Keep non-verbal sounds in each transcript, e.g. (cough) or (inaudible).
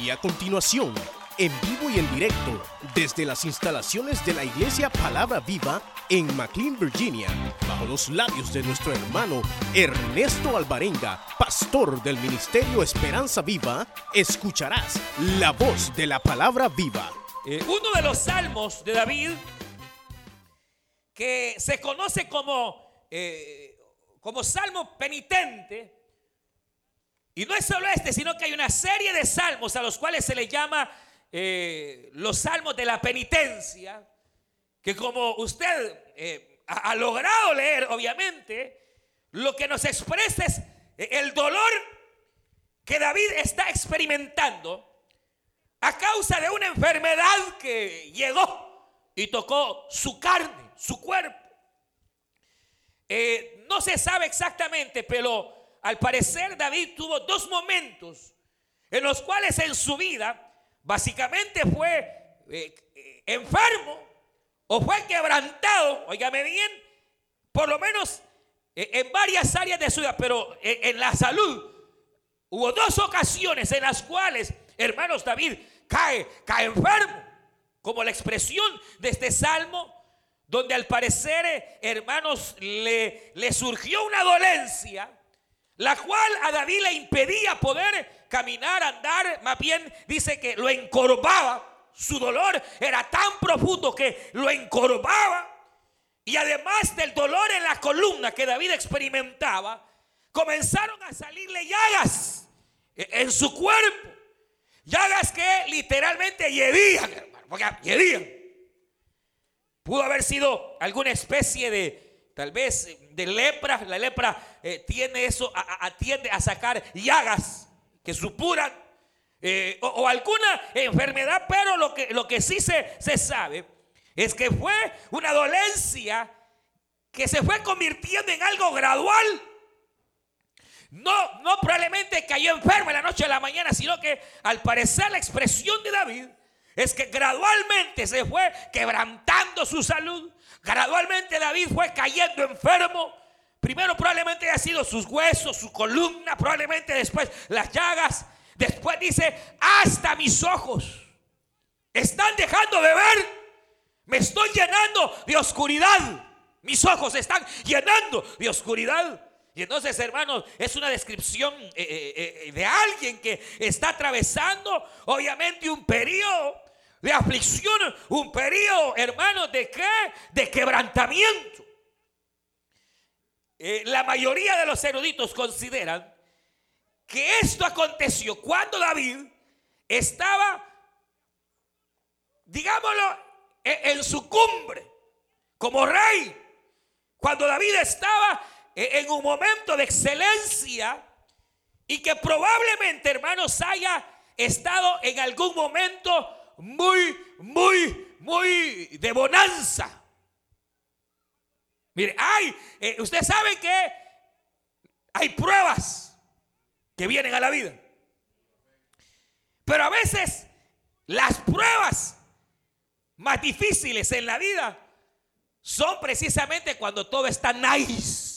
Y a continuación, en vivo y en directo, desde las instalaciones de la Iglesia Palabra Viva en McLean, Virginia, bajo los labios de nuestro hermano Ernesto Alvarenga, pastor del Ministerio Esperanza Viva, escucharás la voz de la Palabra Viva. Eh, uno de los salmos de David que se conoce como, eh, como salmo penitente, y no es solo este, sino que hay una serie de salmos a los cuales se le llama eh, los salmos de la penitencia, que como usted eh, ha, logrado leer, obviamente, lo que nos expresa es el dolor que David está experimentando a causa de una enfermedad que llegó y tocó su carne, su cuerpo. Eh, no se sabe exactamente, pero al parecer David tuvo dos momentos en los cuales en su vida básicamente fue eh, eh, enfermo o fue quebrantado, óigame bien, por lo menos eh, en varias áreas de su vida, pero en, en la salud. Hubo dos ocasiones en las cuales, hermanos, David cae, cae enfermo, como la expresión de este salmo, donde al parecer, hermanos, le, le surgió una dolencia, la cual a David le impedía poder caminar, andar, más bien dice que lo encorvaba. Su dolor era tan profundo que lo encorvaba. Y además del dolor en la columna que David experimentaba, comenzaron a salirle llagas en su cuerpo. Llagas que literalmente hiedían, hermano, porque. Pudo haber sido alguna especie de, tal vez, de lepra. La lepra eh, tiene eso, a, a, sacar llagas que supuran. Eh, o, o, alguna enfermedad, pero lo que, lo que sí se, se sabe es que fue una dolencia que se fue convirtiendo en algo gradual. No, no probablemente cayó enfermo en la noche a la mañana, sino que al parecer la expresión de David es que gradualmente se fue quebrantando su salud. Gradualmente David fue cayendo enfermo. Primero probablemente haya sido sus huesos, su columna, probablemente después las llagas. Después dice, hasta mis ojos están dejando de ver. Me estoy llenando de oscuridad. Mis ojos están llenando de oscuridad. Y entonces, hermanos, es una descripción eh, eh, eh, de alguien que está atravesando, obviamente, un periodo de aflicción, un periodo, hermanos, de qué? De quebrantamiento. Eh, la mayoría de los eruditos consideran que esto aconteció cuando David estaba, digámoslo, en, en su cumbre como rey. Cuando David estaba en un momento de excelencia y que probablemente, hermanos, haya estado en algún momento muy, muy, muy de bonanza. Mire, hay, eh, usted sabe que hay pruebas que vienen a la vida. Pero a veces las pruebas más difíciles en la vida son precisamente cuando todo está nice.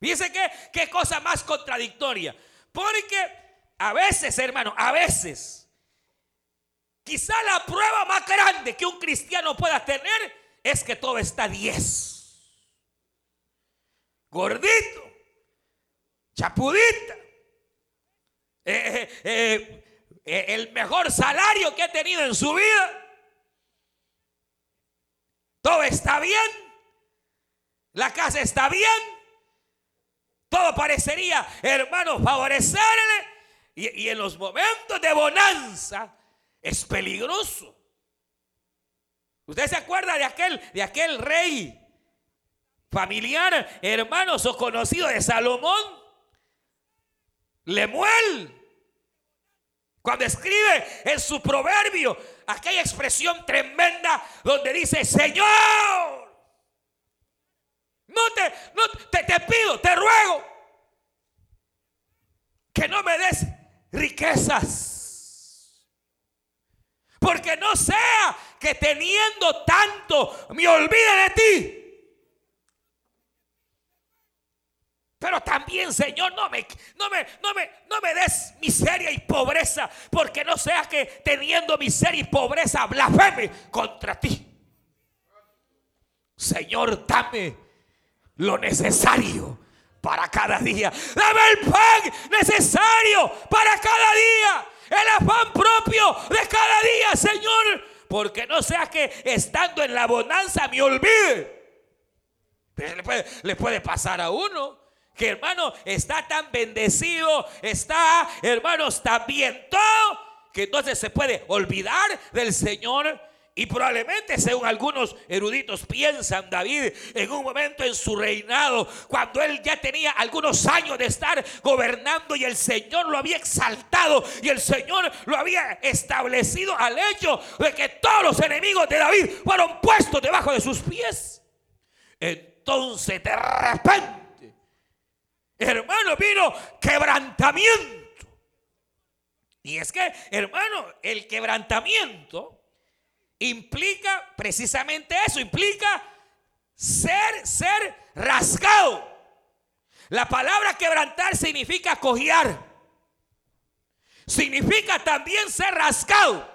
Fíjense que qué cosa más contradictoria. Porque a veces, hermano, a veces, quizá la prueba más grande que un cristiano pueda tener es que todo está 10. Gordito, chapudita, eh, eh, eh, el mejor salario que ha tenido en su vida. Todo está bien. La casa está bien. Todo parecería, hermano, favorecerle. Y, y en los momentos de bonanza es peligroso. ¿Usted se acuerda de aquel, de aquel rey familiar, hermanos o conocido de Salomón? Lemuel. Cuando escribe en su proverbio aquella expresión tremenda donde dice, Señor, no te, no te, te pido, te ruego que no me des riquezas. Porque no sea que teniendo tanto me olvide de ti. Pero también, Señor, no me, no, me, no, me, no me des miseria y pobreza, porque no sea que teniendo miseria y pobreza blasfeme contra ti. Señor, dame lo necesario para cada día. Dame el pan necesario para cada día. El afán propio de cada día, Señor. Porque no sea que estando en la bonanza me olvide. Le puede, le puede pasar a uno que hermano está tan bendecido, está hermanos tan bien todo, que entonces se puede olvidar del Señor y probablemente, según algunos eruditos piensan, David en un momento en su reinado, cuando él ya tenía algunos años de estar gobernando y el Señor lo había exaltado y el Señor lo había establecido al hecho de que todos los enemigos de David fueron puestos debajo de sus pies. Entonces, de repente, hermano, vino quebrantamiento. Y es que, hermano, el quebrantamiento implica precisamente eso, implica ser, ser rasgado. La palabra quebrantar significa cojear. Significa también ser rasgado.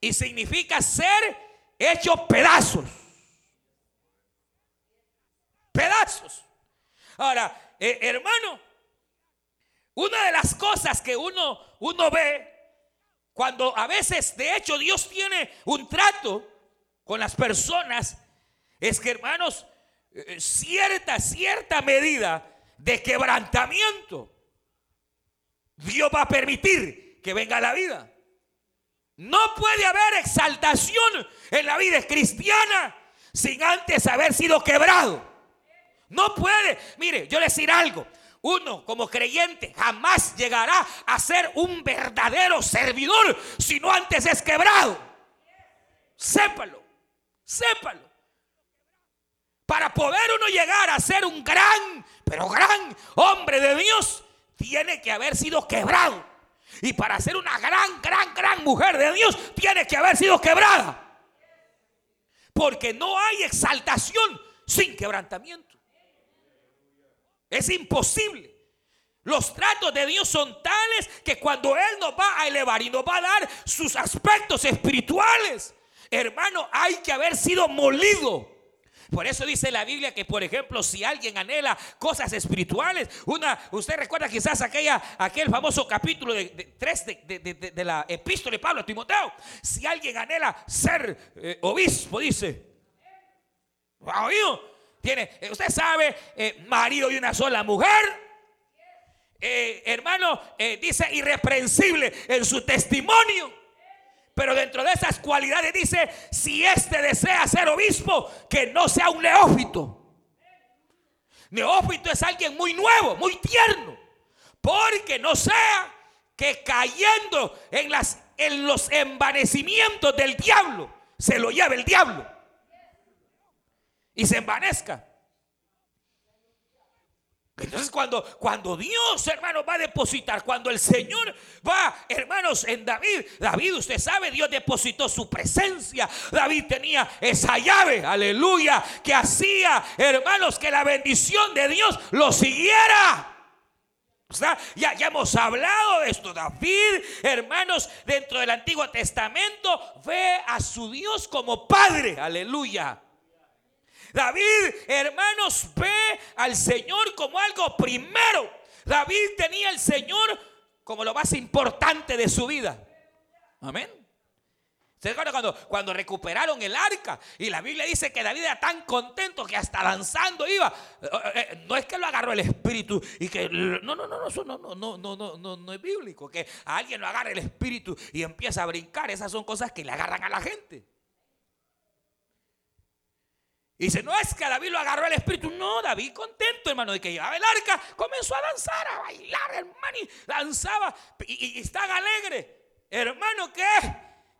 Y significa ser hecho pedazos. Pedazos. Ahora, eh, hermano, una de las cosas que uno, uno ve cuando a veces, de hecho, Dios tiene un trato con las personas, es que, hermanos, eh, cierta, cierta medida de quebrantamiento, Dios va a permitir que venga la vida. No puede haber exaltación en la vida cristiana sin antes haber sido quebrado. No puede. Mire, yo le decir algo uno como creyente jamás llegará a ser un verdadero servidor si no antes es quebrado. Sépalo, sépalo. Para poder uno llegar a ser un gran, pero gran hombre de Dios, tiene que haber sido quebrado. Y para ser una gran, gran, gran mujer de Dios, tiene que haber sido quebrada. Porque no hay exaltación sin quebrantamiento. Es imposible. Los tratos de Dios son tales que cuando Él nos va a elevar y nos va a dar sus aspectos espirituales, hermano, hay que haber sido molido. Por eso dice la Biblia que, por ejemplo, si alguien anhela cosas espirituales, una, usted recuerda quizás aquella, aquel famoso capítulo de, 3 de, la epístola de Pablo a Timoteo. Si alguien anhela ser eh, obispo, dice, ¿oído? Tiene, eh, usted sabe, eh, marido de una sola mujer. Eh, hermano, dice irreprensible en su testimonio. Pero dentro de esas cualidades dice, si éste desea ser obispo, que no sea un neófito. Neófito es alguien muy nuevo, muy tierno. Porque no sea que cayendo en, en los envanecimientos del diablo, se lo lleve el diablo y se envanezca. Entonces cuando, cuando Dios, hermanos, va a depositar, cuando el Señor va, hermanos, en David, David, usted sabe, Dios depositó su presencia. David tenía esa llave, aleluya, que hacía, hermanos, que la bendición de Dios lo siguiera. Ya, ya hemos hablado de esto. David, hermanos, dentro del Antiguo Testamento, ve a su Dios como Padre, aleluya. David, hermanos, ve al Señor como algo primero. David tenía al Señor como lo más importante de su vida. Amén. ¿Se acuerdan cuando, cuando recuperaron el arca? Y la Biblia dice que David era tan contento que hasta danzando iba. Eh, eh, eh, no es que lo agarró el espíritu y que. No, no, no, eso no, no, no, no, no, no, no es bíblico. Que a alguien lo agarre el espíritu y empieza a brincar. Esas son cosas que le agarran a la gente. Y dice, no es que a David lo agarró el espíritu. No, David contento, hermano, de que llevaba el arca, comenzó a danzar, a bailar, hermano, y danzaba y, y, alegre. Hermano, ¿qué?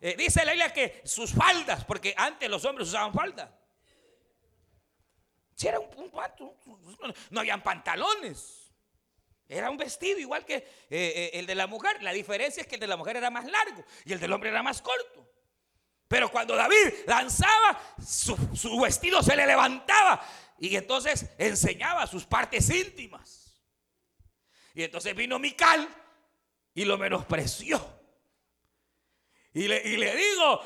Eh, dice la Biblia que sus faldas, porque antes los hombres usaban faldas. Si era un, un, no habían pantalones. Era un vestido igual que eh, eh, el de la mujer. La diferencia es que el de la mujer era más largo y el del hombre era más corto. Pero cuando David danzaba, su, vestido se le levantaba y entonces enseñaba sus partes íntimas. Y entonces vino Mical y lo menospreció. Y le, y le digo,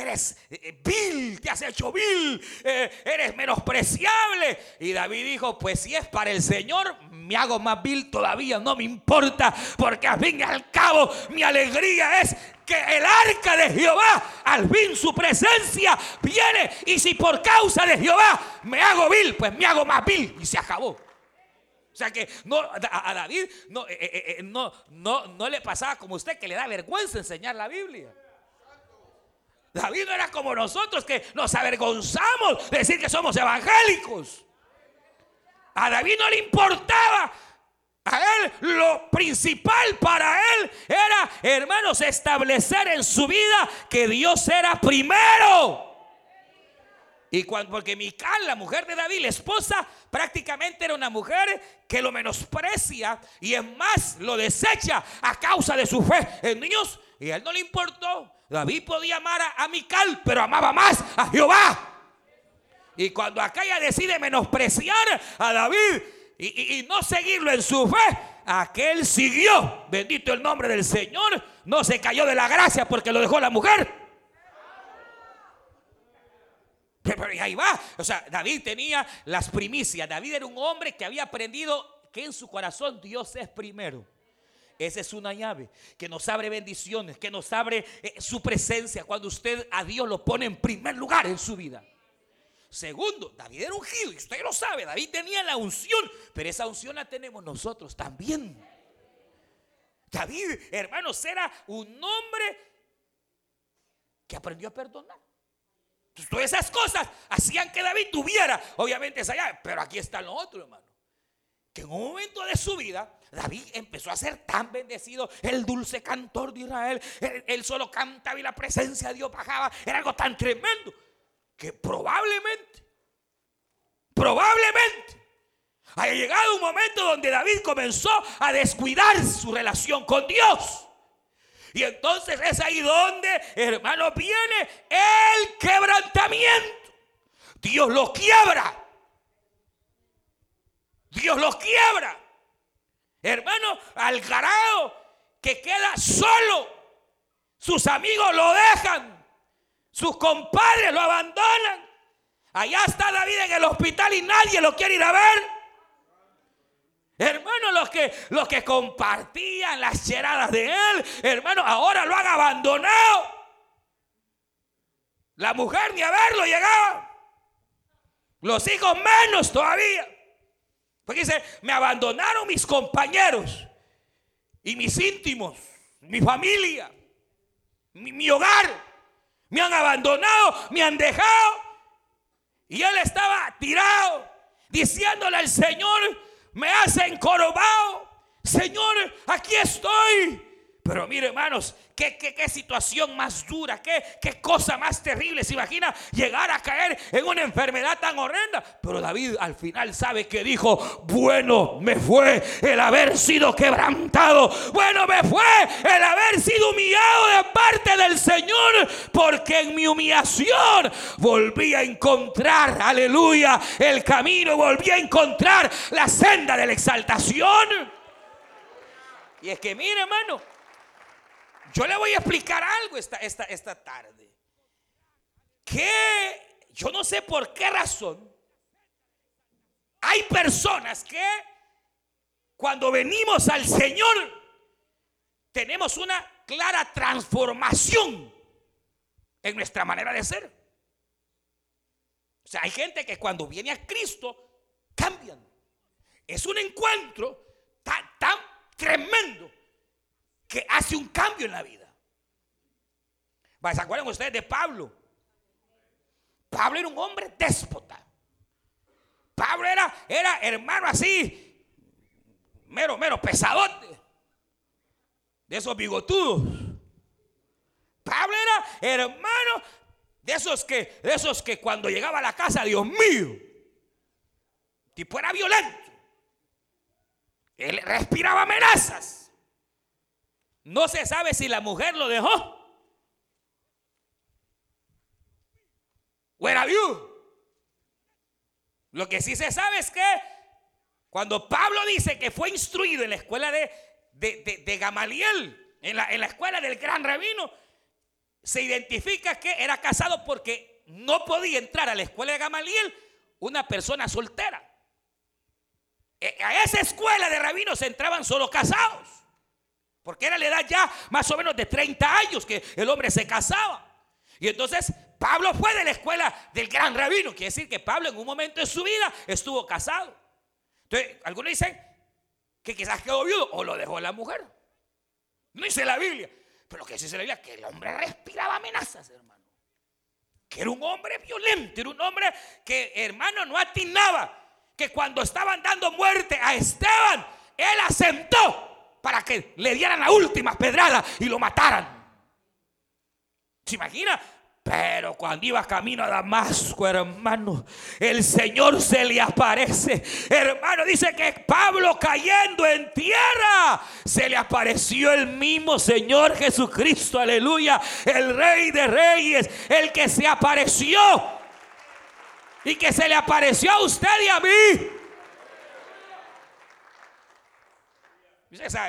eres eh, vil, te has hecho vil, eh, eres menospreciable. Y David dijo, pues si es para el Señor, me hago más vil todavía, no me importa, porque al fin y al cabo mi alegría es que el arca de Jehová, al fin su presencia viene. Y si por causa de Jehová me hago vil, pues me hago más vil. Y se acabó. O sea que no, a David no, eh, no, no, no le pasaba como usted que le da vergüenza enseñar la Biblia. David no era como nosotros que nos avergonzamos de decir que somos evangélicos. A David no le importaba. A él lo principal para él era, hermanos, establecer en su vida que Dios era primero. Y cuando, porque Mical, la mujer de David, la esposa, prácticamente era una mujer que lo menosprecia y en más lo desecha a causa de su fe en Dios. Y a él no le importó. David podía amar a, Mical, pero amaba más a Jehová. Y cuando aquella decide menospreciar a David y, y, no seguirlo en su fe, aquel siguió. Bendito el nombre del Señor. No se cayó de la gracia porque lo dejó la mujer. Pero ahí va. O sea, David tenía las primicias. David era un hombre que había aprendido que en su corazón Dios es primero. Esa es una llave que nos abre bendiciones, que nos abre eh, su presencia cuando usted a Dios lo pone en primer lugar en su vida. Segundo, David era ungido y usted lo sabe, David tenía la unción, pero esa unción la tenemos nosotros también. David, hermanos, era un hombre que aprendió a perdonar. todas esas cosas hacían que David tuviera, obviamente, esa llave, pero aquí está lo otro, hermano que en un momento de su vida David empezó a ser tan bendecido, el dulce cantor de Israel, él, solo cantaba y la presencia de Dios bajaba, era algo tan tremendo que probablemente, probablemente haya llegado un momento donde David comenzó a descuidar su relación con Dios. Y entonces es ahí donde, hermano, viene el quebrantamiento. Dios lo quiebra. Dios los quiebra. Hermano, al que queda solo. Sus amigos lo dejan. Sus compadres lo abandonan. Allá está David en el hospital y nadie lo quiere ir a ver. Hermano, los que, los que compartían las cheradas de él, hermano, ahora lo han abandonado. La mujer ni a verlo llegaba. Los hijos menos todavía. Porque dice, me abandonaron mis compañeros y mis íntimos, mi familia, mi, hogar. Me han abandonado, me han dejado. Y él estaba tirado, diciéndole al Señor, me has encorvado. Señor, aquí estoy. Pero mire, hermanos, ¿qué, qué, situación más dura, qué, qué cosa más terrible. Se imagina llegar a caer en una enfermedad tan horrenda. Pero David al final sabe que dijo, bueno me fue el haber sido quebrantado. Bueno me fue el haber sido humillado de parte del Señor. Porque en mi humillación volví a encontrar, aleluya, el camino. Volví a encontrar la senda de la exaltación. Y es que mire, hermano. Yo le voy a explicar algo esta, esta, esta tarde. Que yo no sé por qué razón hay personas que cuando venimos al Señor tenemos una clara transformación en nuestra manera de ser. O sea, hay gente que cuando viene a Cristo cambian. Es un encuentro tan, tan tremendo que hace un cambio en la vida. ¿Se acuerdan ustedes de Pablo? Pablo era un hombre déspota. Pablo era, era hermano así, mero, mero, pesadote. De esos bigotudos. Pablo era hermano de esos que, de esos que cuando llegaba a la casa, Dios mío, tipo era violento. Él respiraba amenazas. No se sabe si la mujer lo dejó. O era viudo. Lo que sí se sabe es que Cuando Pablo dice que fue instruido en la escuela de, de, Gamaliel, en la, en la escuela del gran rabino, se identifica que era casado porque no podía entrar a la escuela de Gamaliel una persona soltera. E, a esa escuela de rabinos entraban solo casados. Porque era la edad ya más o menos de 30 años que el hombre se casaba. Y entonces Pablo fue de la escuela del gran rabino. Quiere decir que Pablo en un momento de su vida estuvo casado. Entonces, algunos dicen que quizás quedó viudo o lo dejó la mujer. No dice la Biblia. Pero que dice la Biblia que el hombre respiraba amenazas, hermano. Que era un hombre violento, era un hombre que, hermano, no atinaba. Que cuando estaban dando muerte a Esteban, él asentó para que le dieran la última pedrada y lo mataran. ¿Se imagina? Pero cuando iba camino a Damasco, hermano, el Señor se le aparece. Hermano, dice que Pablo cayendo en tierra, se le apareció el mismo Señor Jesucristo, aleluya, el Rey de Reyes, el que se apareció y que se le apareció a usted y a mí.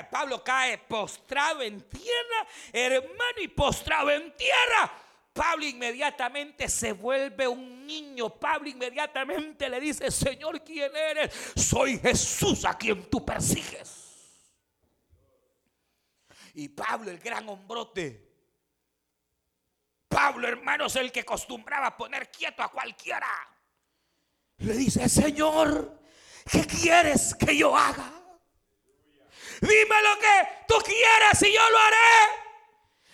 Pablo cae postrado en tierra, hermano, y postrado en tierra Pablo inmediatamente se vuelve un niño. Pablo inmediatamente le dice, Señor, ¿quién eres? Soy Jesús a quien tú persigues. Y Pablo, el gran hombrote. Pablo, hermanos, el que acostumbraba poner quieto a cualquiera. Le dice, Señor, ¿qué quieres que yo haga? Dime lo que tú quieras y yo lo haré.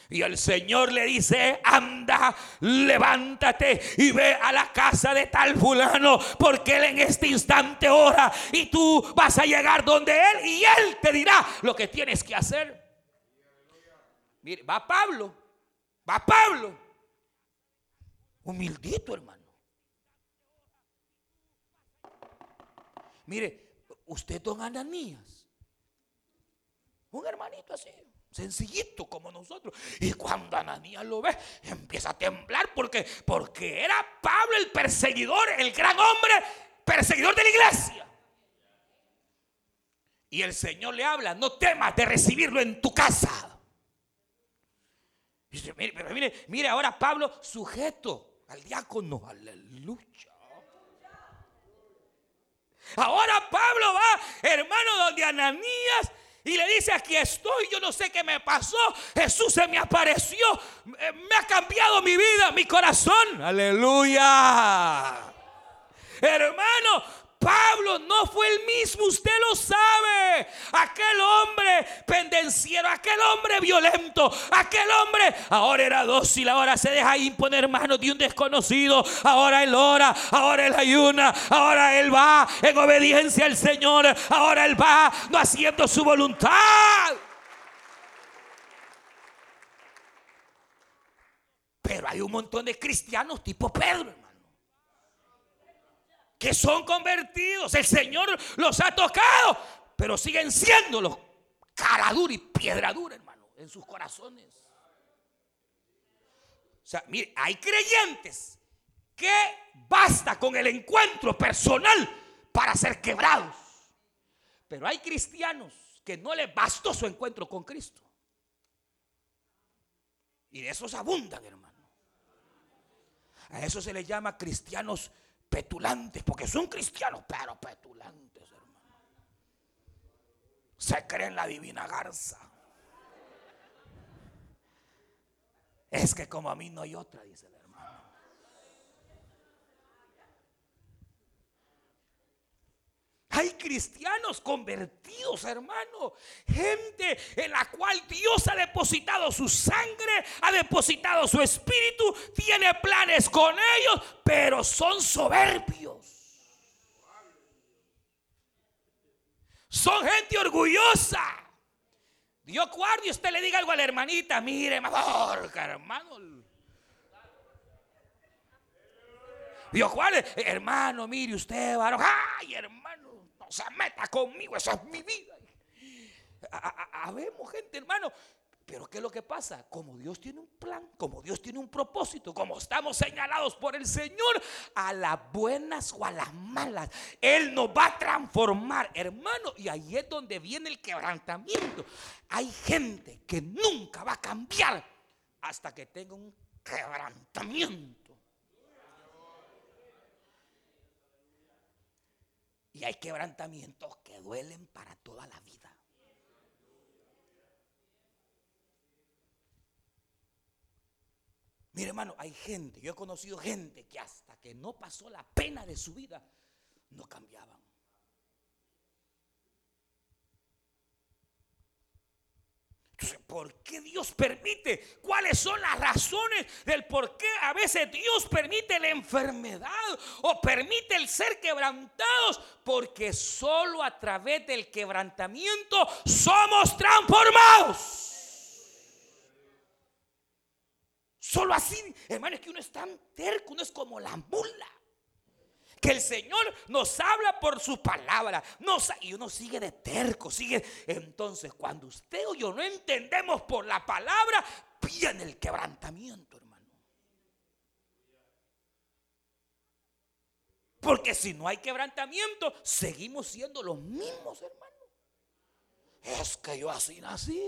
Y el Señor le dice, anda, levántate y ve a la casa de tal fulano, porque él en este instante ora y tú vas a llegar donde él y él te dirá lo que tienes que hacer. Mire, va Pablo, va Pablo, humildito hermano. Mire, usted don Ananías, un hermanito así sencillito como nosotros. Y cuando Ananías lo ve, empieza a temblar porque, porque era Pablo el perseguidor, el gran hombre perseguidor de la iglesia. Y el Señor le habla, no temas de recibirlo en tu casa. mire, pero mire, mire ahora Pablo sujeto al diácono, aleluya. Ahora Pablo va, hermano, donde Ananías y le dice, aquí estoy, yo no sé qué me pasó. Jesús se me apareció, eh, me ha cambiado mi vida, mi corazón. Aleluya. Hermano, Pablo no fue el mismo, usted lo sabe. Aquel hombre pendenciero, aquel hombre violento, aquel hombre ahora era dócil, ahora se deja imponer manos de un desconocido. Ahora él ora, ahora él ayuna, ahora él va en obediencia al Señor, ahora él va no haciendo su voluntad. Pero hay un montón de cristianos tipo Pedro que son convertidos. El Señor los ha tocado, pero siguen siendo los cara dura y piedra dura, hermano, en sus corazones. O sea, mire, hay creyentes que basta con el encuentro personal para ser quebrados. Pero hay cristianos que no les bastó su encuentro con Cristo. Y de esos abundan, hermano. A eso se les llama cristianos petulantes, porque son cristianos, pero petulantes, hermano. Se creen la divina garza. Es que como a mí no hay otra, dice el hermano. Hay cristianos convertidos, hermano. Gente en la cual Dios ha depositado su sangre, ha depositado su espíritu, tiene planes con ellos, pero son soberbios. Son gente orgullosa. Dios guarde usted le diga algo a la hermanita, mire, mejor, hermano. Dios guarde, hermano, mire usted, varón. Ay, hermano se meta conmigo, esa es mi vida. Habemos gente, hermano, Pero ¿qué es lo que pasa? Como Dios tiene un plan, como Dios tiene un propósito, como estamos señalados por el Señor, a las buenas o a las malas, Él nos va a transformar, hermano. Y ahí es donde viene el quebrantamiento. Hay gente que nunca va a cambiar hasta que tenga un quebrantamiento. Y hay quebrantamientos que duelen para toda la vida. Mire, hermano, hay gente, yo he conocido gente que hasta que no pasó la pena de su vida, no cambiaban. ¿Por qué Dios permite? ¿Cuáles son las razones del por qué a veces Dios permite la enfermedad o permite el ser quebrantados? Porque solo a través del quebrantamiento somos transformados. Solo así, hermano, es que uno es tan terco, uno es como la mula. Que el Señor nos habla por su palabra. y uno sigue de terco, sigue. Entonces, cuando usted o yo no entendemos por la palabra, viene el quebrantamiento, hermano. Porque si no hay quebrantamiento, seguimos siendo los mismos, hermano. Es que yo así nací.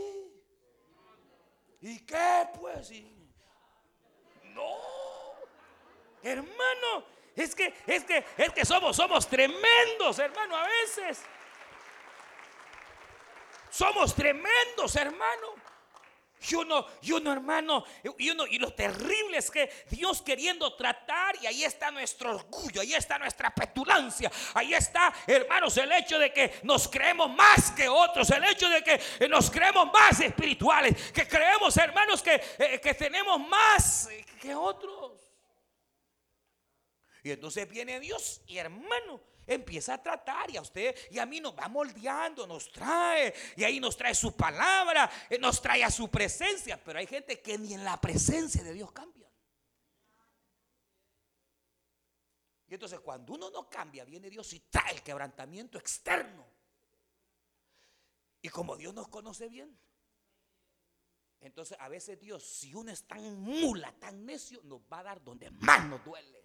¿Y qué pues? No. Hermano, es que, es que, es que somos, somos tremendos, hermano, a veces. Somos tremendos, hermano. Y uno, y uno, hermano, y uno, y lo terrible es que Dios queriendo tratar, y ahí está nuestro orgullo, ahí está nuestra petulancia, ahí está, hermanos, el hecho de que nos creemos más que otros, el hecho de que nos creemos más espirituales, que creemos, hermanos, que, eh, que tenemos más que otros. Y entonces viene Dios y hermano, empieza a tratar y a usted y a mí nos va moldeando, nos trae y ahí nos trae su palabra, eh, nos trae a su presencia, pero hay gente que ni en la presencia de Dios cambia. Y entonces cuando uno no cambia, viene Dios y trae el quebrantamiento externo. Y como Dios nos conoce bien, entonces a veces Dios, si uno es tan mula, tan necio, nos va a dar donde más nos duele.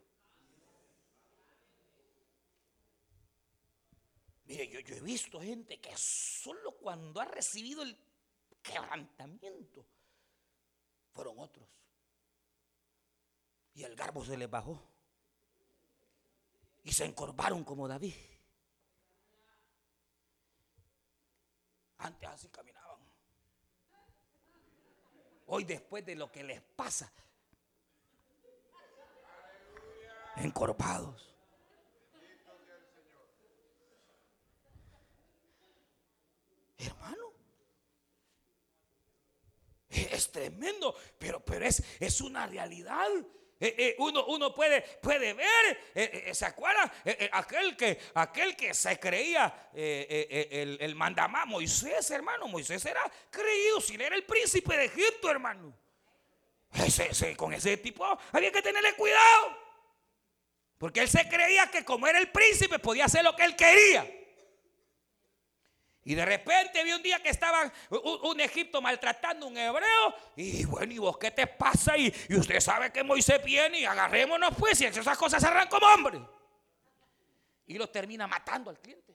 Mire, yo, he visto gente que solo cuando ha recibido el quebrantamiento fueron otros. Y el garbo se les bajó. Y se encorvaron como David. Antes así caminaban. Hoy después de lo que les pasa, encorvados. Hermano. Es tremendo, pero, pero es, es una realidad. Eh, eh, uno, uno puede, puede ver, eh, ¿se acuerdan? aquel, que, aquel que se creía el, el mandamá, Moisés, hermano. Moisés era creído, si era el príncipe de Egipto, hermano. con ese tipo había que tenerle cuidado. Porque él se creía que como era el príncipe podía hacer lo que él quería. Y de repente vi un día que estaban un, Egipto maltratando a un hebreo. Y bueno, ¿y vos qué te pasa? Y, y usted sabe que Moisés viene y agarrémonos pues. Y esas cosas se arrancan como hombre. Y lo termina matando al cliente.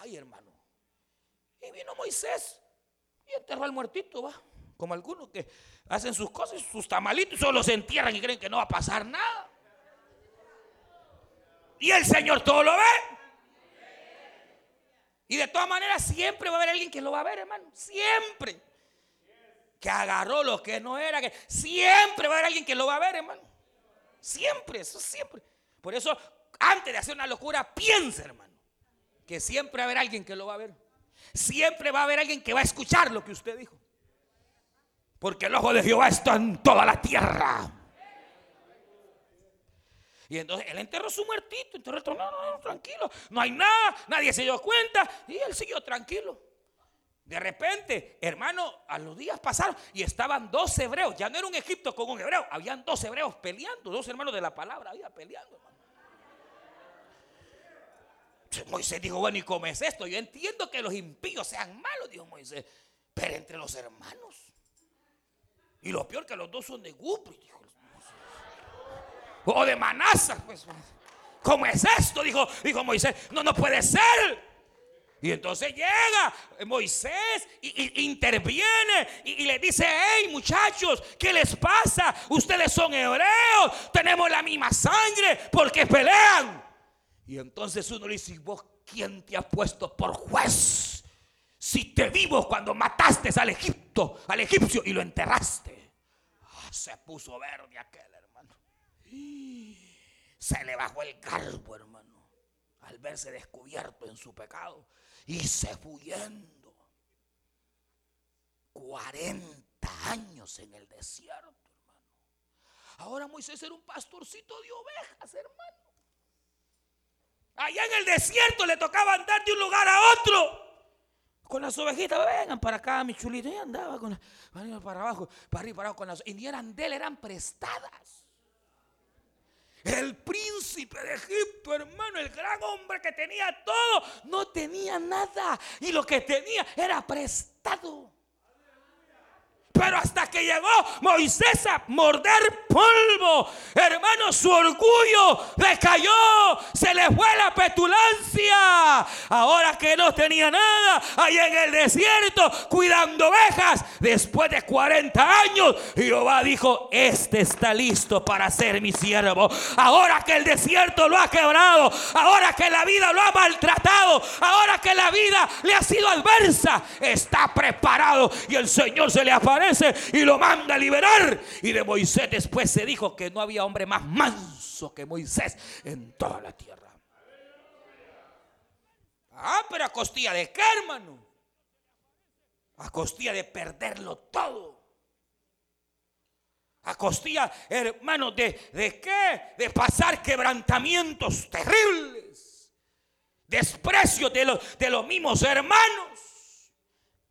Ay, hermano. Y vino Moisés y enterró al muertito, va. Como algunos que hacen sus cosas, sus tamalitos, solo se entierran y creen que no va a pasar nada. Y el Señor todo lo ve. Y de todas maneras siempre va a haber alguien que lo va a ver, hermano. Siempre. Que agarró lo que no era. Que siempre va a haber alguien que lo va a ver, hermano. Siempre, eso siempre. Por eso, antes de hacer una locura, piensa, hermano. Que siempre va a haber alguien que lo va a ver. Siempre va a haber alguien que va a escuchar lo que usted dijo. Porque el ojo de Jehová está en toda la tierra. Y entonces él enterró su muertito. Entonces, no, no, no, tranquilo. No hay nada. Nadie se dio cuenta. Y él siguió tranquilo. De repente, hermano, a los días pasaron y estaban dos hebreos. Ya no era un Egipto con un hebreo. Habían dos hebreos peleando. Dos hermanos de la palabra había peleando. Moisés dijo, bueno, ¿y cómo es esto? Yo entiendo que los impíos sean malos, dijo Moisés. Pero entre los hermanos. Y lo peor que los dos son de Gupri, O de Manasa, pues. ¿Cómo es esto? Dijo, dijo Moisés. No, no puede ser. Y entonces llega Moisés y, interviene y, le dice, hey muchachos, ¿qué les pasa? Ustedes son hebreos, tenemos la misma sangre, porque pelean? Y entonces uno le dice, ¿vos quién te ha puesto por juez? Si te vimos cuando mataste al Egipto, al egipcio y lo enterraste. Ah, se puso verde aquel. Se le bajó el calvo, hermano, al verse descubierto en su pecado y se fue huyendo. 40 años en el desierto, hermano. Ahora Moisés era un pastorcito de ovejas, hermano. Allá en el desierto le tocaba andar de un lugar a otro. Con las ovejitas, vengan para acá, mi chulito. Y andaba con para abajo, para arriba, para abajo con las Y ni eran de él, eran prestadas. El príncipe de Egipto, hermano, el gran hombre que tenía todo, no tenía nada. Y lo que tenía era prestado. Pero hasta que llegó Moisés a morder polvo, hermano, su orgullo le cayó, se le fue la petulancia. Ahora que no tenía nada, ahí en el desierto, cuidando ovejas, después de 40 años, Jehová dijo, este está listo para ser mi siervo. Ahora que el desierto lo ha quebrado, ahora que la vida lo ha maltratado, ahora que la vida le ha sido adversa, está preparado y el Señor se le aparece y lo manda a liberar. Y de Moisés después se dijo que no había hombre más manso que Moisés en toda la tierra. Ah, pero a costilla de qué, hermano? A costilla de perderlo todo. A costilla, hermano, de, de qué? De pasar quebrantamientos terribles. Desprecio de los, de los mismos hermanos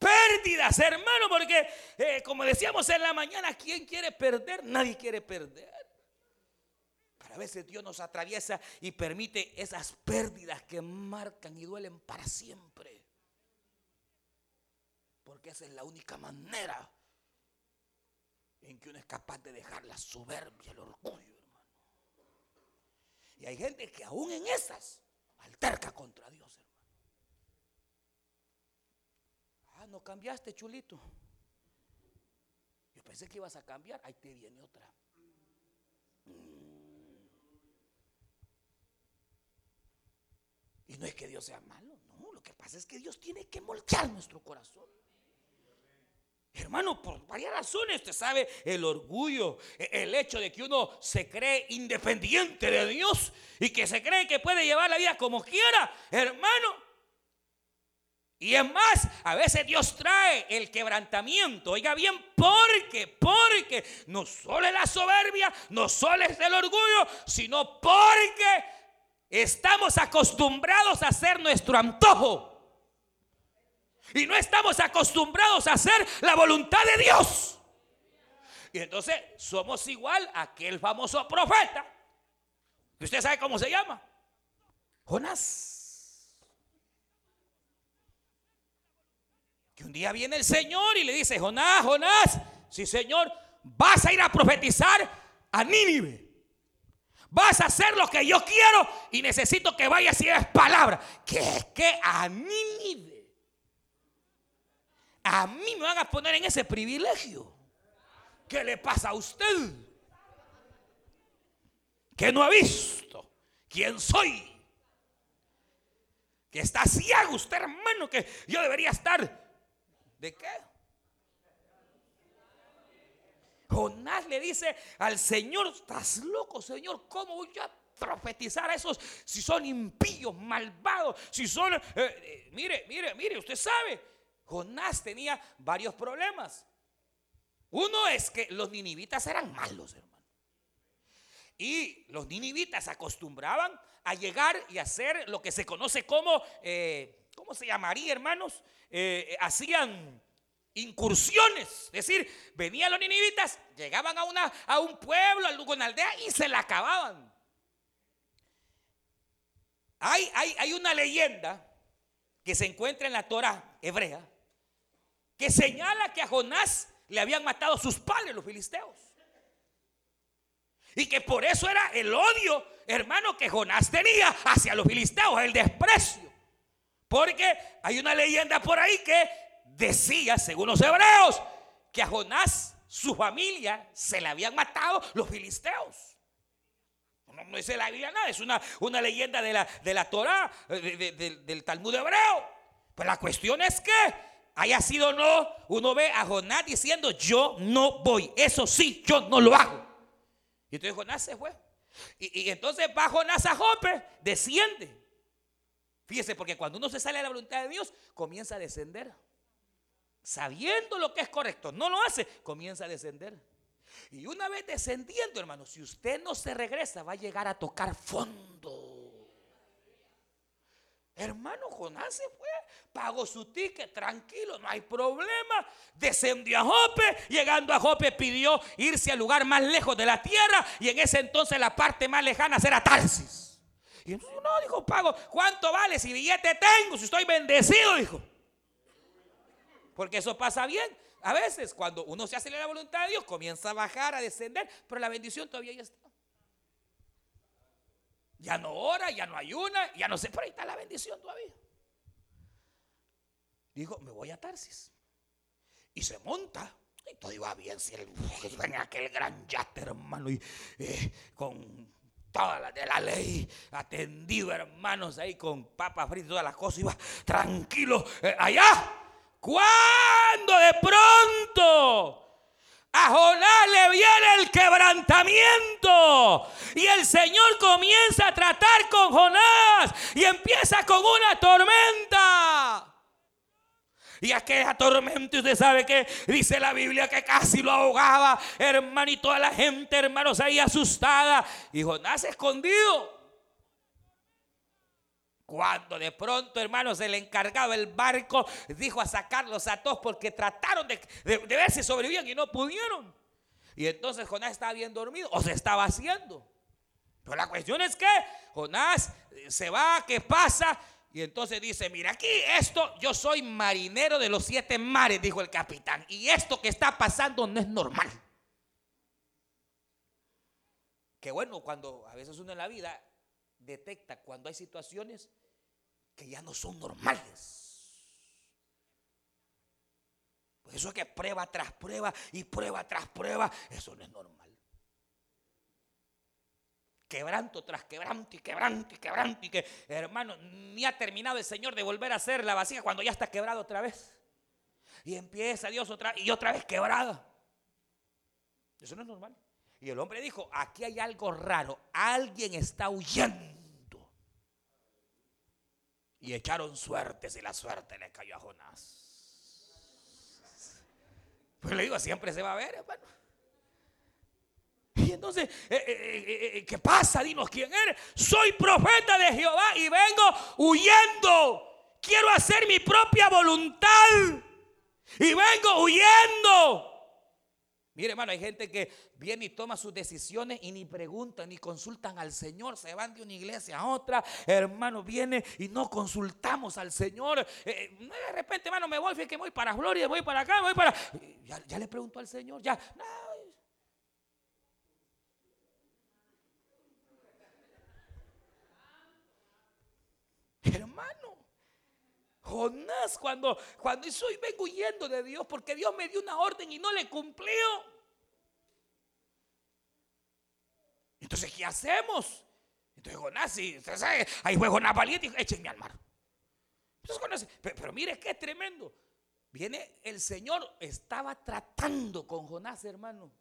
pérdidas, hermano, porque eh, como decíamos en la mañana, ¿quién quiere perder? Nadie quiere perder. Pero a veces Dios nos atraviesa y permite esas pérdidas que marcan y duelen para siempre. Porque esa es la única manera en que uno es capaz de dejar la soberbia, el orgullo, hermano. Y hay gente que aún en esas alterca contra Dios. Ah, no cambiaste, chulito. Yo pensé que ibas a cambiar. Ahí te viene otra. Y no es que Dios sea malo, no. Lo que pasa es que Dios tiene que moldear nuestro corazón. Hermano, por varias razones, usted sabe, el orgullo, e-, el hecho de que uno se cree independiente de Dios y que se cree que puede llevar la vida como quiera, hermano, y es más, a veces Dios trae el quebrantamiento. Oiga bien, porque, porque no solo es la soberbia, no solo es el orgullo, sino porque estamos acostumbrados a hacer nuestro antojo. Y no estamos acostumbrados a hacer la voluntad de Dios. Y entonces somos igual a aquel famoso profeta. ¿Usted sabe cómo se llama? Jonás. Un día viene el Señor y le dice, Jonás, Jonás, sí Señor, vas a ir a profetizar a Nínive. Vas a hacer lo que yo quiero y necesito que vayas y es palabra. ¿Qué que a Nínive? A mí me van a poner en ese privilegio. ¿Qué le pasa a usted? Que no ha visto quién soy. Que está ciego usted, hermano, que yo debería estar ¿De qué? Jonás le dice al Señor, estás loco, Señor, ¿cómo voy a profetizar a esos si son impíos, malvados, si son... Eh, eh, mire, mire, mire, usted sabe, Jonás tenía varios problemas. Uno es que los ninivitas eran malos, hermano. Y los ninivitas acostumbraban a llegar y hacer lo que se conoce como, eh, ¿cómo se llamaría, hermanos? Eh, hacían incursiones. Es decir, venían los ninivitas, llegaban a, una, a un pueblo, a una aldea y se la acababan. Hay, hay, hay una leyenda que se encuentra en la Torah hebrea que señala que a Jonás le habían matado sus padres los filisteos. Y que por eso era el odio, hermano, que Jonás tenía hacia los filisteos, el desprecio. Porque hay una leyenda por ahí que decía, según los hebreos, que a Jonás, su familia, se le habían matado los filisteos. No, dice la Biblia nada, es una, una leyenda de la, de la Torah, del Talmud hebreo. Pero la cuestión es que haya sido o no, uno ve a Jonás diciendo, yo no voy, eso sí, yo no lo hago. Y entonces Jonás se fue. Y, entonces va Jonás a Jope, desciende. Fíjese, porque cuando uno se sale a la voluntad de Dios, comienza a descender. Sabiendo lo que es correcto, no lo hace, comienza a descender. Y una vez descendiendo, hermano, si usted no se regresa, va a llegar a tocar fondo. Hermano, Jonás se fue, pagó su ticket, tranquilo, no hay problema. Descendió a Jope, llegando a Jope pidió irse al lugar más lejos de la tierra y en ese entonces la parte más lejana era Tarsis. Y no, dijo, pago, ¿cuánto vale si billete tengo? Si estoy bendecido, dijo. Porque eso pasa bien. A veces cuando uno se hace la voluntad de Dios, comienza a bajar, a descender, pero la bendición todavía ya está. Ya no ora, ya no ayuna, ya no sé, pero ahí está la bendición todavía. Dijo, me voy a Tarsis. Y se monta. Y todo iba bien. Si él venía (laughs) aquel gran yate, hermano, y eh, con toda la de la ley, atendido, hermanos, ahí con papas fritas todas las cosas, iba tranquilo eh, allá. Cuando de pronto a Jonás le viene el quebrantamiento. Y el Señor comienza a tratar con Jonás. Y empieza con una tormenta. Y aquella tormenta, usted sabe que dice la Biblia que casi lo ahogaba, hermano, y toda la gente, hermanos, ahí asustada. Y Jonás escondido. Cuando de pronto, hermanos, el encargado del barco dijo a sacarlos a todos porque trataron de, ver si sobrevivían y no pudieron. Y entonces Jonás estaba bien dormido o se estaba haciendo. Pero la cuestión es que Jonás se va, ¿qué pasa? Y entonces dice, mira aquí esto, yo soy marinero de los siete mares, dijo el capitán. Y esto que está pasando no es normal. Que bueno, cuando a veces uno en la vida detecta cuando hay situaciones que ya no son normales. Por eso es que prueba tras prueba y prueba tras prueba, eso no es normal. Quebranto tras quebranto y quebranto y quebranto y que, hermano, ni ha terminado el Señor de volver a hacer la vasija cuando ya está quebrado otra vez. Y empieza Dios otra y otra vez quebrada. Eso no es normal. Y el hombre dijo, aquí hay algo raro, alguien está huyendo. Y echaron suertes y la suerte le cayó a Jonás. Pues le digo, siempre se va a ver, hermano. Entonces, eh, eh, eh, ¿qué pasa? Dinos quién eres. Soy profeta de Jehová y vengo huyendo. Quiero hacer mi propia voluntad. Y vengo huyendo. Mire, hermano, hay gente que viene y toma sus decisiones y ni preguntan ni consultan al Señor. Se van de una iglesia a otra. Hermano, viene y no consultamos al Señor. De repente, hermano, me voy, que voy para Florida, voy para acá, voy para. Ya, le pregunto al Señor, ya. Hermano, Jonás, cuando, cuando soy vengo huyendo de Dios porque Dios me dio una orden y no le cumplió. Entonces, ¿qué hacemos? Entonces Jonás, usted sabe, ahí fue Jonás valiente y échenme al mar. pero, pero mire qué tremendo. Viene el Señor, estaba tratando con Jonás, hermano.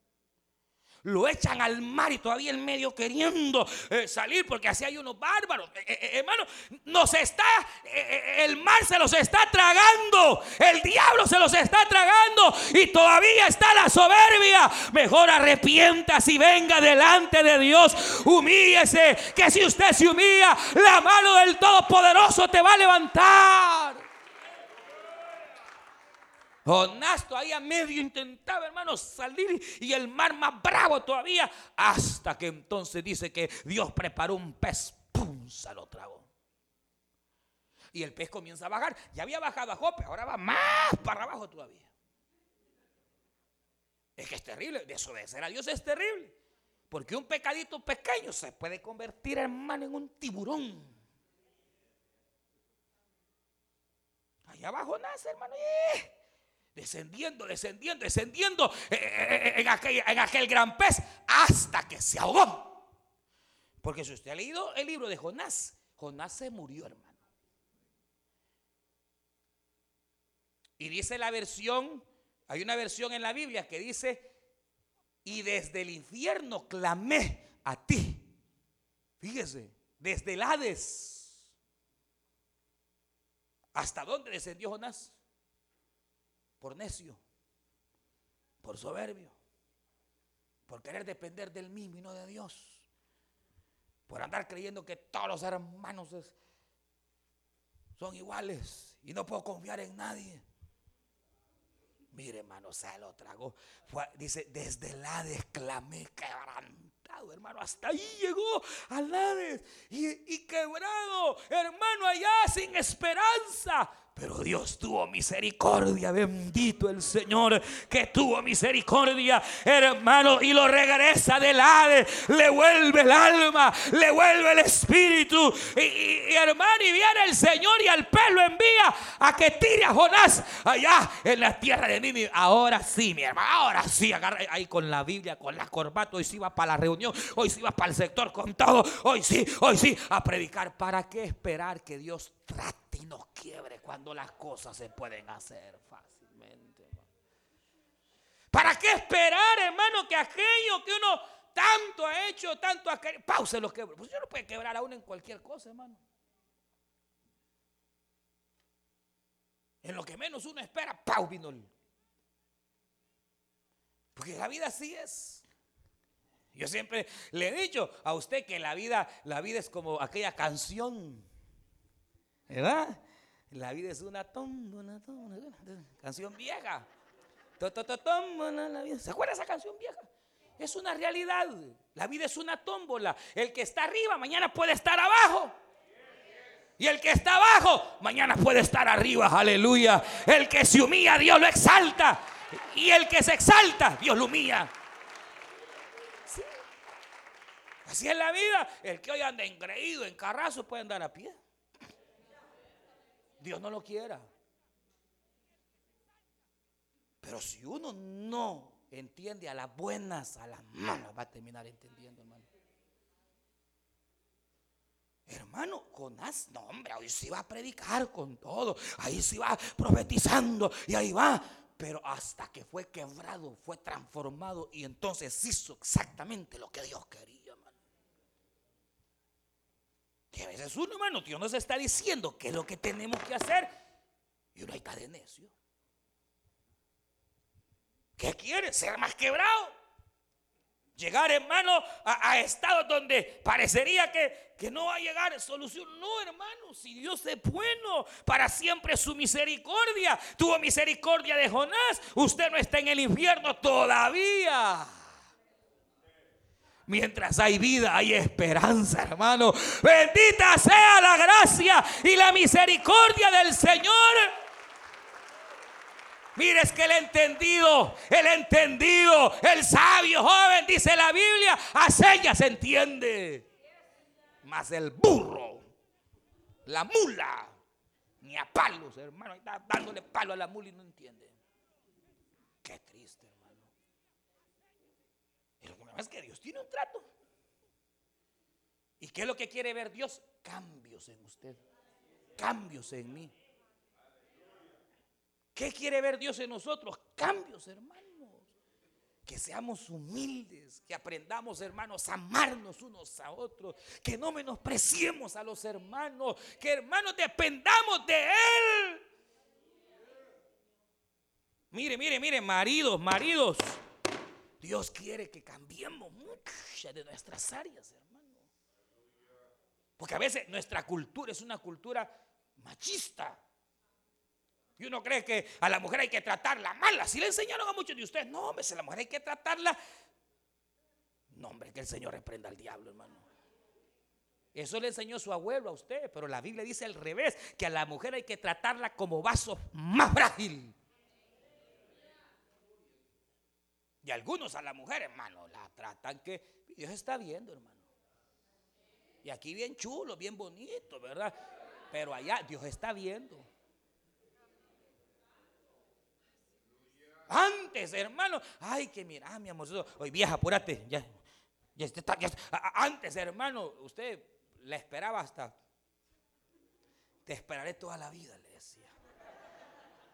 Lo echan al mar y todavía en medio queriendo eh, salir porque así hay unos bárbaros. Eh, eh, hermano, nos está, el mar se los está tragando. El diablo se los está tragando. Y todavía está la soberbia. Mejor arrepientas y venga delante de Dios. Humíllese. Que si usted se humilla, la mano del Todopoderoso te va a levantar. Jonás todavía medio intentaba, hermanos, salir y el mar más bravo todavía, hasta que entonces dice que Dios preparó un pez, ¡pum! se lo tragó. Y el pez comienza a bajar. Ya había bajado a Jope, ahora va más para abajo todavía. Es que es terrible. Desobedecer a Dios es terrible. Porque un pecadito pequeño se puede convertir, hermano, en un tiburón. Allá abajo nace, hermano. ¡eh! Descendiendo, descendiendo, descendiendo eh, eh, en, aquel, en aquel gran pez hasta que se ahogó. Porque si usted ha leído el libro de Jonás, Jonás se murió, hermano. Y dice la versión, hay una versión en la Biblia que dice, y desde el infierno clamé a ti. Fíjese, desde el Hades. ¿Hasta dónde descendió Jonás? Por necio, por soberbio, por querer depender del mismo y no de Dios, por andar creyendo que todos los hermanos son iguales y no puedo confiar en nadie. Mire, hermano, se lo tragó. dice, desde el Hades clamé quebrantado, hermano. Hasta ahí llegó al Hades. Y quebrado, hermano, allá sin esperanza. Pero Dios tuvo misericordia, bendito el Señor que tuvo misericordia, hermano, y lo regresa del Hades, le vuelve el alma, le vuelve el espíritu. Y, hermano, y viene el Señor y al pelo envía a que tire a Jonás allá en la tierra de Nínive. Ahora sí, mi hermano, ahora sí, agarra ahí con la Biblia, con la corbata. Hoy sí va para la reunión, hoy sí va para el sector con todo, hoy sí, hoy sí, a predicar. ¿Para qué esperar que Dios trate? Nos quiebre cuando las cosas se pueden hacer fácilmente. ¿Para qué esperar, hermano, que aquello que uno tanto ha hecho, tanto ha querido, pause los quebros? Pues yo no puede quebrar a uno en cualquier cosa, hermano. En lo que menos uno espera, ¡pau! Porque la vida así es. Yo siempre le he dicho a usted que la vida, la vida es como aquella canción ¿Verdad? La vida es una tómbola, canción vieja. ¿Se acuerda esa canción vieja? Es una realidad. La vida es una tómbola. El que está arriba mañana puede estar abajo. Y el que está abajo mañana puede estar arriba. Aleluya. El que se humilla, Dios lo exalta. Y el que se exalta, Dios lo humilla. Así es la vida. El que hoy anda engreído, en carrazo, puede andar a pie. Dios no lo quiera. Pero si uno no entiende a las buenas, a las malas, va a terminar entendiendo, hermano. Hermano, Jonás, no, hombre, hoy sí va a predicar con todo. Ahí sí va profetizando y ahí va. Pero hasta que fue quebrado, fue transformado y entonces hizo exactamente lo que Dios quería. Que a veces uno, hermano, Dios nos está diciendo qué es lo que tenemos que hacer. Y uno ahí está de necio. ¿Qué quiere? Ser más quebrado. Llegar, hermano, a, estados donde parecería que, que, no va a llegar solución. No, hermano, si Dios es bueno, para siempre su misericordia. Tuvo misericordia de Jonás. Usted no está en el infierno todavía. Mientras hay vida, hay esperanza, hermano. Bendita sea la gracia y la misericordia del Señor. Mire, es que el entendido, el entendido, el sabio joven, dice la Biblia, a señas entiende. Más el burro, la mula, ni a palos, hermano. Está dándole palo a la mula y no entiende. Qué triste es que Dios tiene un trato. ¿Y qué es lo que quiere ver Dios? Cambios en usted. Cambios en mí. ¿Qué quiere ver Dios en nosotros? Cambios, hermanos. Que seamos humildes, que aprendamos, hermanos, a amarnos unos a otros, que no menospreciemos a los hermanos, que hermanos dependamos de Él. Mire, mire, mire, maridos, maridos. Dios quiere que cambiemos muchas de nuestras áreas, hermano. Porque a veces nuestra cultura es una cultura machista. Y uno cree que a la mujer hay que tratarla mala. Si le enseñaron a muchos de ustedes, no, hombre, a la mujer hay que tratarla. No, hombre, que el Señor reprenda al diablo, hermano. Eso le enseñó su abuelo a usted, pero la Biblia dice al revés, que a la mujer hay que tratarla como vaso más frágil. Algunos a la mujer, hermano, la tratan que Dios está viendo, hermano. Y aquí bien chulo, bien bonito, ¿verdad? Pero allá Dios está viendo. Antes, hermano, ay, que mira, mi amor, hoy vieja, apúrate, ya, ya está, Antes, hermano, usted la esperaba hasta, te esperaré toda la vida, le decía.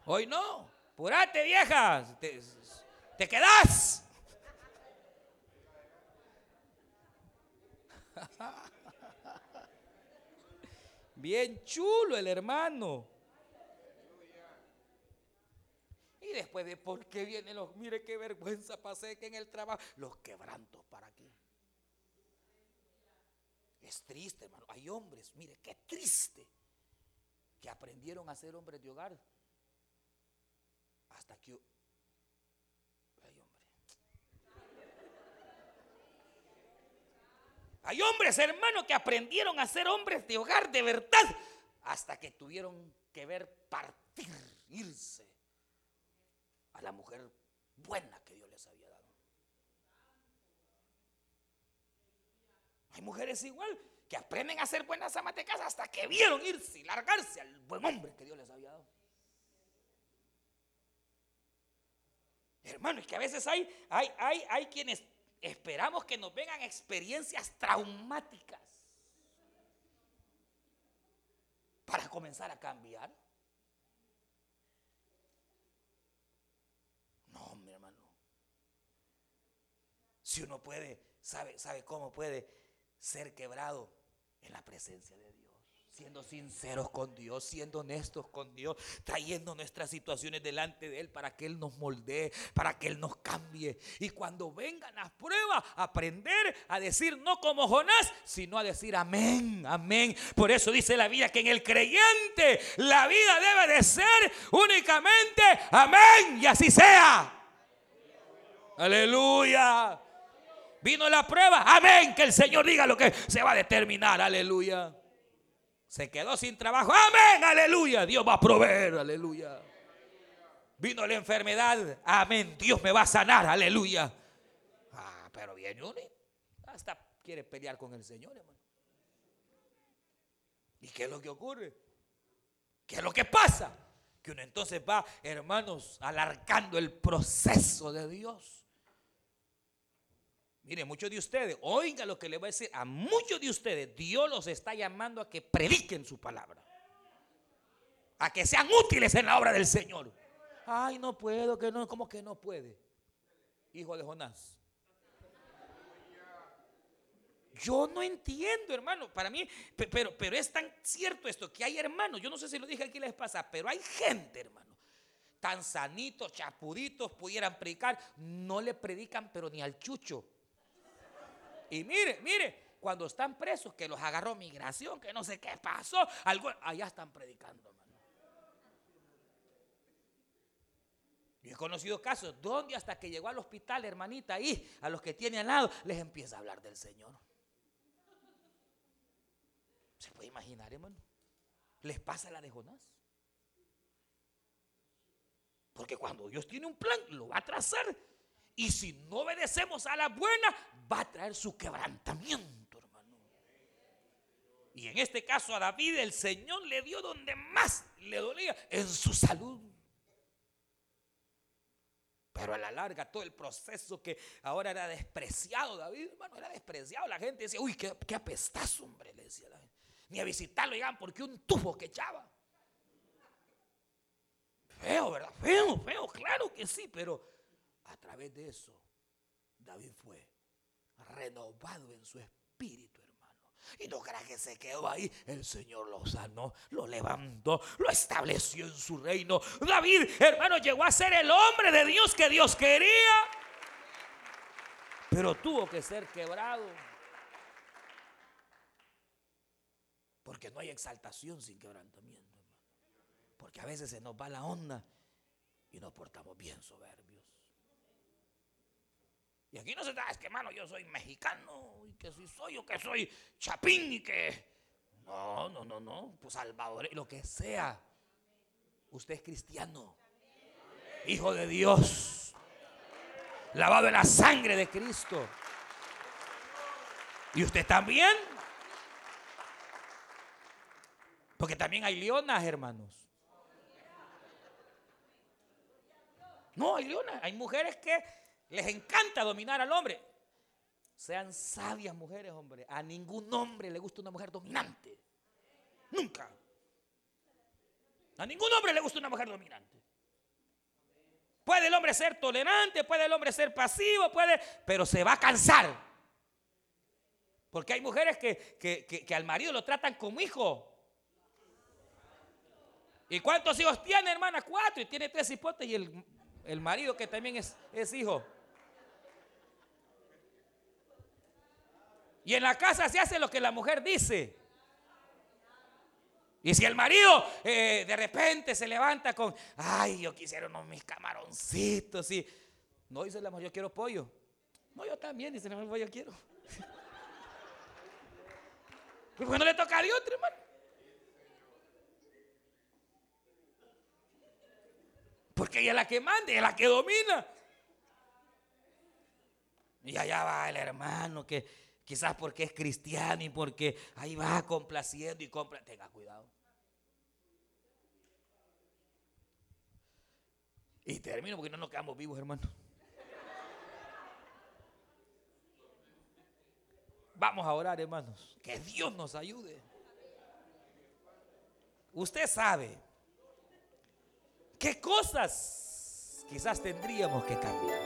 Hoy no, apúrate, vieja, te quedas. (laughs) Bien chulo el hermano. Y después de por qué vienen los, mire qué vergüenza pasé que en el trabajo, los quebrantos para qué. Es triste, hermano. Hay hombres, mire qué triste, que aprendieron a ser hombres de hogar hasta que Hay hombres, hermanos, que aprendieron a ser hombres de hogar de verdad hasta que tuvieron que ver partir, irse a la mujer buena que Dios les había dado. Hay mujeres igual que aprenden a ser buenas amas de casa hasta que vieron irse y largarse al buen hombre que Dios les había dado. Hermano, es que a veces hay, hay, hay, hay quienes esperamos que nos vengan experiencias traumáticas para comenzar a cambiar. No, mi hermano. Si uno puede, sabe, sabe cómo puede ser quebrado en la presencia de Dios siendo sinceros con Dios, siendo honestos con Dios, trayendo nuestras situaciones delante de Él para que Él nos moldee, para que Él nos cambie. Y cuando vengan las pruebas, aprender a decir no como Jonás, sino a decir amén, amén. Por eso dice la vida que en el creyente la vida debe de ser únicamente amén y así sea. Aleluya. Vino la prueba. Amén. Que el Señor diga lo que se va a determinar. Aleluya. Se quedó sin trabajo. Amén, aleluya. Dios va a proveer, aleluya. Vino la enfermedad. Amén. Dios me va a sanar, aleluya. Ah, pero viene uno hasta quiere pelear con el Señor, hermano. ¿Y qué es lo que ocurre? ¿Qué es lo que pasa? Que uno entonces va, hermanos, alargando el proceso de Dios. Mire, muchos de ustedes, oiga lo que le voy a decir, a muchos de ustedes Dios los está llamando a que prediquen su palabra. A que sean útiles en la obra del Señor. Ay, no puedo, que no, ¿cómo que no puede? Hijo de Jonás. Yo no entiendo, hermano. Para mí, pero, pero es tan cierto esto que hay hermanos. Yo no sé si lo dije aquí les pasa, pero hay gente, hermano. Tan sanitos, chapuditos, pudieran predicar. No le predican, pero ni al chucho. Y mire, mire, cuando están presos, que los agarró migración, que no sé qué pasó, allá están predicando, hermano. Yo he conocido casos donde hasta que llegó al hospital, hermanita, ahí, a los que tiene al lado, les empieza a hablar del Señor. ¿Se puede imaginar, hermano? Les pasa la de Jonás. Porque cuando Dios tiene un plan, lo va a trazar. Y si no obedecemos a la buena, va a traer su quebrantamiento, hermano. Y en este caso a David el Señor le dio donde más le dolía, en su salud. Pero a la larga todo el proceso que ahora era despreciado, David, hermano, era despreciado. La gente decía, uy, qué, qué apestazo, hombre, le decía la gente. Ni a visitarlo llegaban porque un tufo que echaba. Feo, ¿verdad? Feo, feo, claro que sí, pero a través de eso, David fue renovado en su espíritu, hermano. Y no crea que se quedó ahí. El Señor lo sanó, lo levantó, lo estableció en su reino. David, hermano, llegó a ser el hombre de Dios que Dios quería. Pero tuvo que ser quebrado. Porque no hay exaltación sin quebrantamiento, hermano. Porque a veces se nos va la onda y nos portamos bien soberbios. Y aquí no se trata, es que hermano, yo soy mexicano, y que si soy, o que soy chapín, y que. No, no, no, no, pues salvador, lo que sea. Usted es cristiano, hijo de Dios. lavado en la sangre de Cristo. ¿Y usted también? Porque también hay leonas, hermanos. No, hay leonas. Hay mujeres que les encanta dominar al hombre. Sean sabias mujeres, hombre. A ningún hombre le gusta una mujer dominante. Nunca. A ningún hombre le gusta una mujer dominante. Puede el hombre ser tolerante, puede el hombre ser pasivo, puede, pero se va a cansar. Porque hay mujeres que, que al marido lo tratan como hijo. ¿Y cuántos hijos tiene, hermana? Cuatro. Y tiene tres hipotes y el, el marido que también es, es hijo. Y en la casa se hace lo que la mujer dice. Y si el marido eh, de repente se levanta con, ay, yo quisiera unos mis camaroncitos, y no dice la mujer, yo quiero pollo. No, yo también, dice la mujer, yo quiero. (laughs) ¿Por qué no le toca a Dios, hermano? Porque ella es la que manda, ella es la que domina. Y allá va el hermano que quizás porque es cristiano y porque ahí va complaciendo y compra. Tenga cuidado. Y termino porque no nos quedamos vivos, hermano. Vamos a orar, hermanos. Que Dios nos ayude. Usted sabe ¿Qué cosas quizás tendríamos que cambiar?